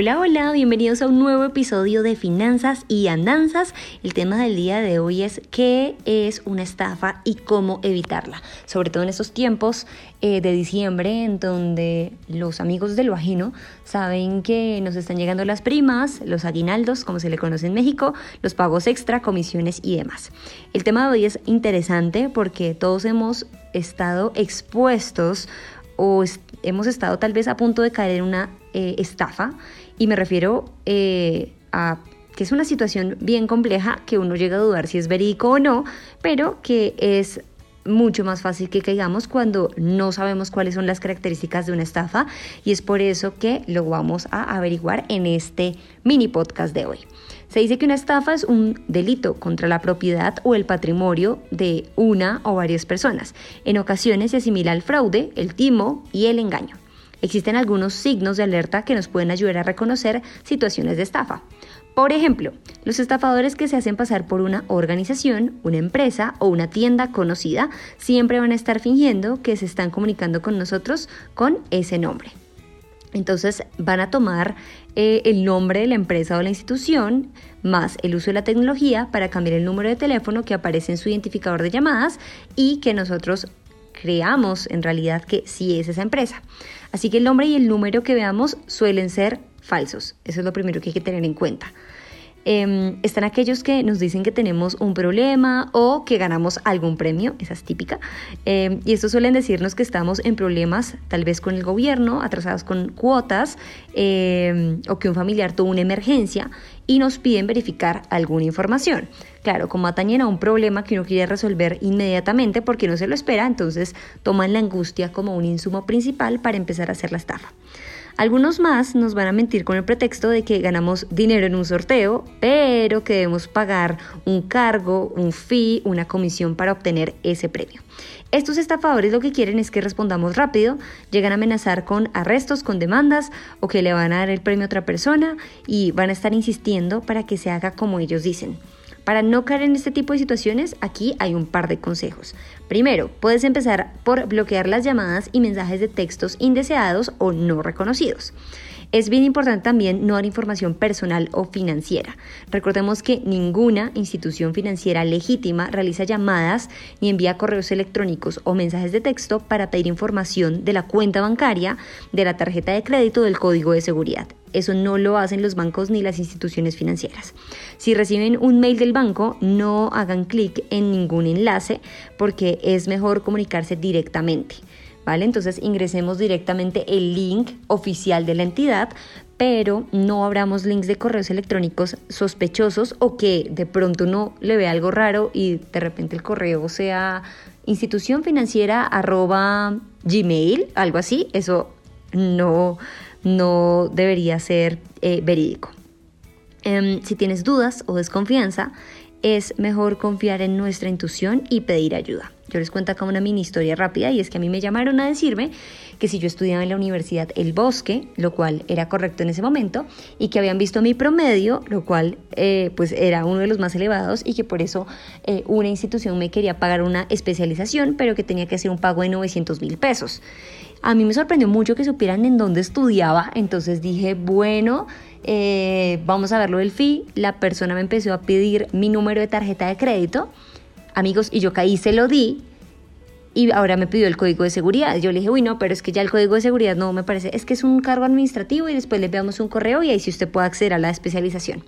Hola, hola, bienvenidos a un nuevo episodio de Finanzas y Andanzas. El tema del día de hoy es qué es una estafa y cómo evitarla. Sobre todo en estos tiempos eh, de diciembre en donde los amigos de lo ajeno saben que nos están llegando las primas, los aguinaldos, como se le conoce en México, los pagos extra, comisiones y demás. El tema de hoy es interesante porque todos hemos estado expuestos o hemos estado tal vez a punto de caer en una eh, estafa y me refiero eh, a que es una situación bien compleja que uno llega a dudar si es verídico o no, pero que es mucho más fácil que caigamos cuando no sabemos cuáles son las características de una estafa y es por eso que lo vamos a averiguar en este mini podcast de hoy. Se dice que una estafa es un delito contra la propiedad o el patrimonio de una o varias personas. En ocasiones se asimila al fraude, el timo y el engaño. Existen algunos signos de alerta que nos pueden ayudar a reconocer situaciones de estafa. Por ejemplo, los estafadores que se hacen pasar por una organización, una empresa o una tienda conocida siempre van a estar fingiendo que se están comunicando con nosotros con ese nombre. Entonces van a tomar eh, el nombre de la empresa o la institución más el uso de la tecnología para cambiar el número de teléfono que aparece en su identificador de llamadas y que nosotros creamos en realidad que sí es esa empresa. Así que el nombre y el número que veamos suelen ser falsos. Eso es lo primero que hay que tener en cuenta. Em, están aquellos que nos dicen que tenemos un problema o que ganamos algún premio, esa es típica, em, y estos suelen decirnos que estamos en problemas tal vez con el gobierno, atrasados con cuotas, em, o que un familiar tuvo una emergencia y nos piden verificar alguna información. Claro, como atañen a un problema que uno quiere resolver inmediatamente porque no se lo espera, entonces toman la angustia como un insumo principal para empezar a hacer la estafa. Algunos más nos van a mentir con el pretexto de que ganamos dinero en un sorteo, pero que debemos pagar un cargo, un fee, una comisión para obtener ese premio. Estos estafadores lo que quieren es que respondamos rápido, llegan a amenazar con arrestos, con demandas o que le van a dar el premio a otra persona y van a estar insistiendo para que se haga como ellos dicen. Para no caer en este tipo de situaciones, aquí hay un par de consejos. Primero, puedes empezar por bloquear las llamadas y mensajes de textos indeseados o no reconocidos. Es bien importante también no dar información personal o financiera. Recordemos que ninguna institución financiera legítima realiza llamadas ni envía correos electrónicos o mensajes de texto para pedir información de la cuenta bancaria, de la tarjeta de crédito o del código de seguridad. Eso no lo hacen los bancos ni las instituciones financieras. Si reciben un mail del banco, no hagan clic en ningún enlace porque es mejor comunicarse directamente. Entonces ingresemos directamente el link oficial de la entidad, pero no abramos links de correos electrónicos sospechosos o que de pronto uno le vea algo raro y de repente el correo sea institución financiera arroba gmail, algo así, eso no, no debería ser eh, verídico. Em, si tienes dudas o desconfianza, es mejor confiar en nuestra intuición y pedir ayuda. Yo les cuento acá una mini historia rápida y es que a mí me llamaron a decirme que si yo estudiaba en la Universidad El Bosque, lo cual era correcto en ese momento, y que habían visto mi promedio, lo cual eh, pues era uno de los más elevados y que por eso eh, una institución me quería pagar una especialización, pero que tenía que hacer un pago de 900 mil pesos. A mí me sorprendió mucho que supieran en dónde estudiaba, entonces dije, bueno, eh, vamos a ver lo del fee. La persona me empezó a pedir mi número de tarjeta de crédito amigos, y yo caí, se lo di, y ahora me pidió el código de seguridad. Yo le dije, uy, no, pero es que ya el código de seguridad no me parece, es que es un cargo administrativo y después le enviamos un correo y ahí sí usted puede acceder a la especialización.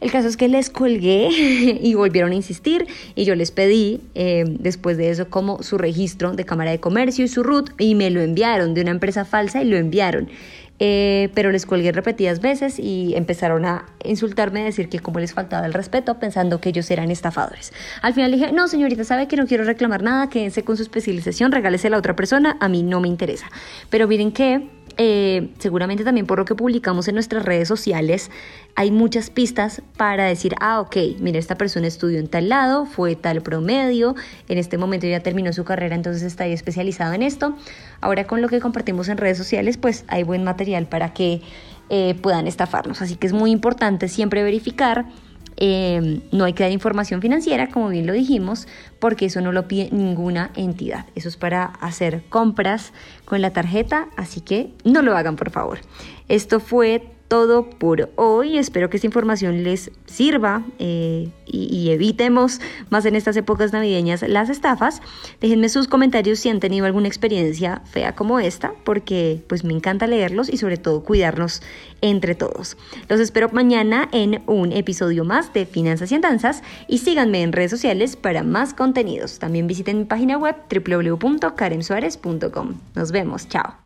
El caso es que les colgué y volvieron a insistir y yo les pedí eh, después de eso como su registro de Cámara de Comercio y su RUT y me lo enviaron de una empresa falsa y lo enviaron. Eh, pero les colgué repetidas veces y empezaron a insultarme, a decir que como les faltaba el respeto, pensando que ellos eran estafadores. Al final dije, no señorita, sabe que no quiero reclamar nada, quédense con su especialización, regálese a la otra persona, a mí no me interesa. Pero miren que eh, seguramente también por lo que publicamos en nuestras redes sociales, hay muchas pistas para decir, ah, ok, mira, esta persona estudió en tal lado, fue tal promedio, en este momento ya terminó su carrera, entonces está especializado en esto. Ahora con lo que compartimos en redes sociales, pues hay buen material para que eh, puedan estafarnos. Así que es muy importante siempre verificar eh, no hay que dar información financiera, como bien lo dijimos, porque eso no lo pide ninguna entidad. Eso es para hacer compras con la tarjeta, así que no lo hagan, por favor. Esto fue todo por hoy. Espero que esta información les sirva eh, y, evitemos más en estas épocas navideñas las estafas. Déjenme sus comentarios si han tenido alguna experiencia fea como esta, porque pues me encanta leerlos y sobre todo cuidarnos entre todos. Los espero mañana en un episodio más de Finanzas y Andanzas y síganme en redes sociales para más contenidos. También visiten mi página web www.karensuarez.com. Nos vemos, chao.